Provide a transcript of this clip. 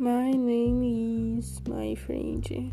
My name is my friend.